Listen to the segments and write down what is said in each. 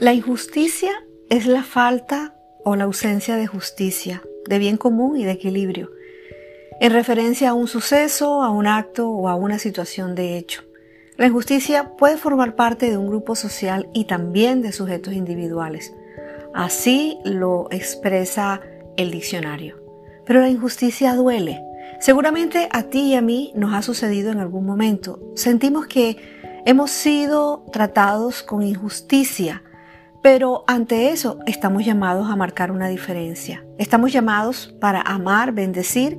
La injusticia es la falta o la ausencia de justicia, de bien común y de equilibrio, en referencia a un suceso, a un acto o a una situación de hecho. La injusticia puede formar parte de un grupo social y también de sujetos individuales. Así lo expresa el diccionario. Pero la injusticia duele. Seguramente a ti y a mí nos ha sucedido en algún momento. Sentimos que hemos sido tratados con injusticia, pero ante eso estamos llamados a marcar una diferencia. Estamos llamados para amar, bendecir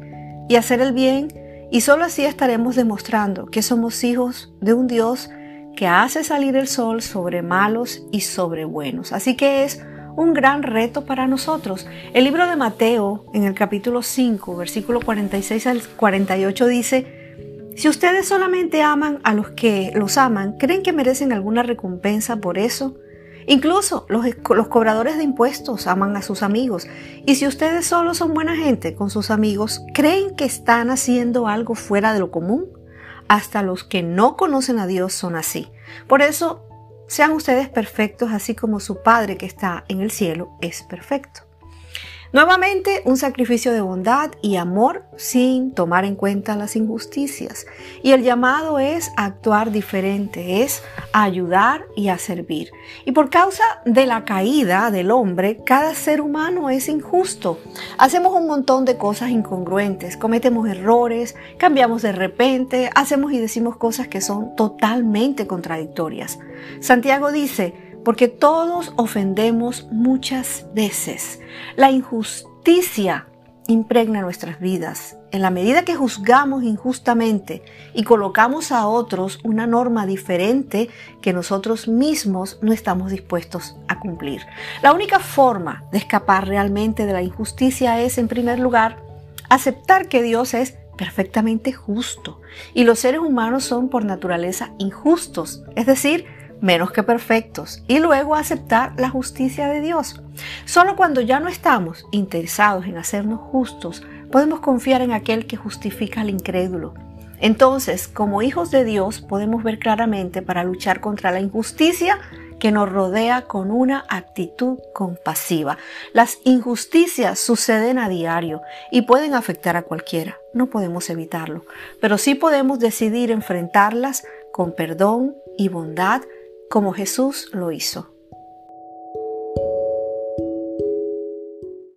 y hacer el bien y solo así estaremos demostrando que somos hijos de un Dios que hace salir el sol sobre malos y sobre buenos. Así que es un gran reto para nosotros. El libro de Mateo, en el capítulo 5, versículo 46 al 48, dice, si ustedes solamente aman a los que los aman, ¿creen que merecen alguna recompensa por eso? Incluso los, cobradores de impuestos aman a sus amigos. Y si ustedes solo son buena gente con sus amigos, ¿creen que están haciendo algo fuera de lo común? Hasta los que no conocen a Dios son así. Por eso, sean ustedes perfectos así como su Padre que está en el cielo es perfecto. Nuevamente, un sacrificio de bondad y amor sin tomar en cuenta las injusticias. Y el llamado es actuar diferente, es ayudar y a servir. Y por causa de la caída del hombre, cada ser humano es injusto. Hacemos un montón de cosas incongruentes, cometemos errores, cambiamos de repente, hacemos y decimos cosas que son totalmente contradictorias. Santiago dice, porque todos ofendemos muchas veces. La injusticia impregna nuestras vidas. En la medida que juzgamos injustamente y colocamos a otros una norma diferente que nosotros mismos no estamos dispuestos a cumplir. La única forma de escapar realmente de la injusticia es, en primer lugar, aceptar que Dios es perfectamente justo y los seres humanos son por naturaleza injustos, es decir, menos que perfectos, y luego aceptar la justicia de Dios. Solo cuando ya no estamos interesados en hacernos justos, podemos confiar en aquel que justifica al incrédulo. Entonces, como hijos de Dios, podemos ver claramente para luchar contra la injusticia que nos rodea con una actitud compasiva. Las injusticias suceden a diario y pueden afectar a cualquiera. No podemos evitarlo, pero sí podemos decidir enfrentarlas con perdón y bondad como Jesús lo hizo.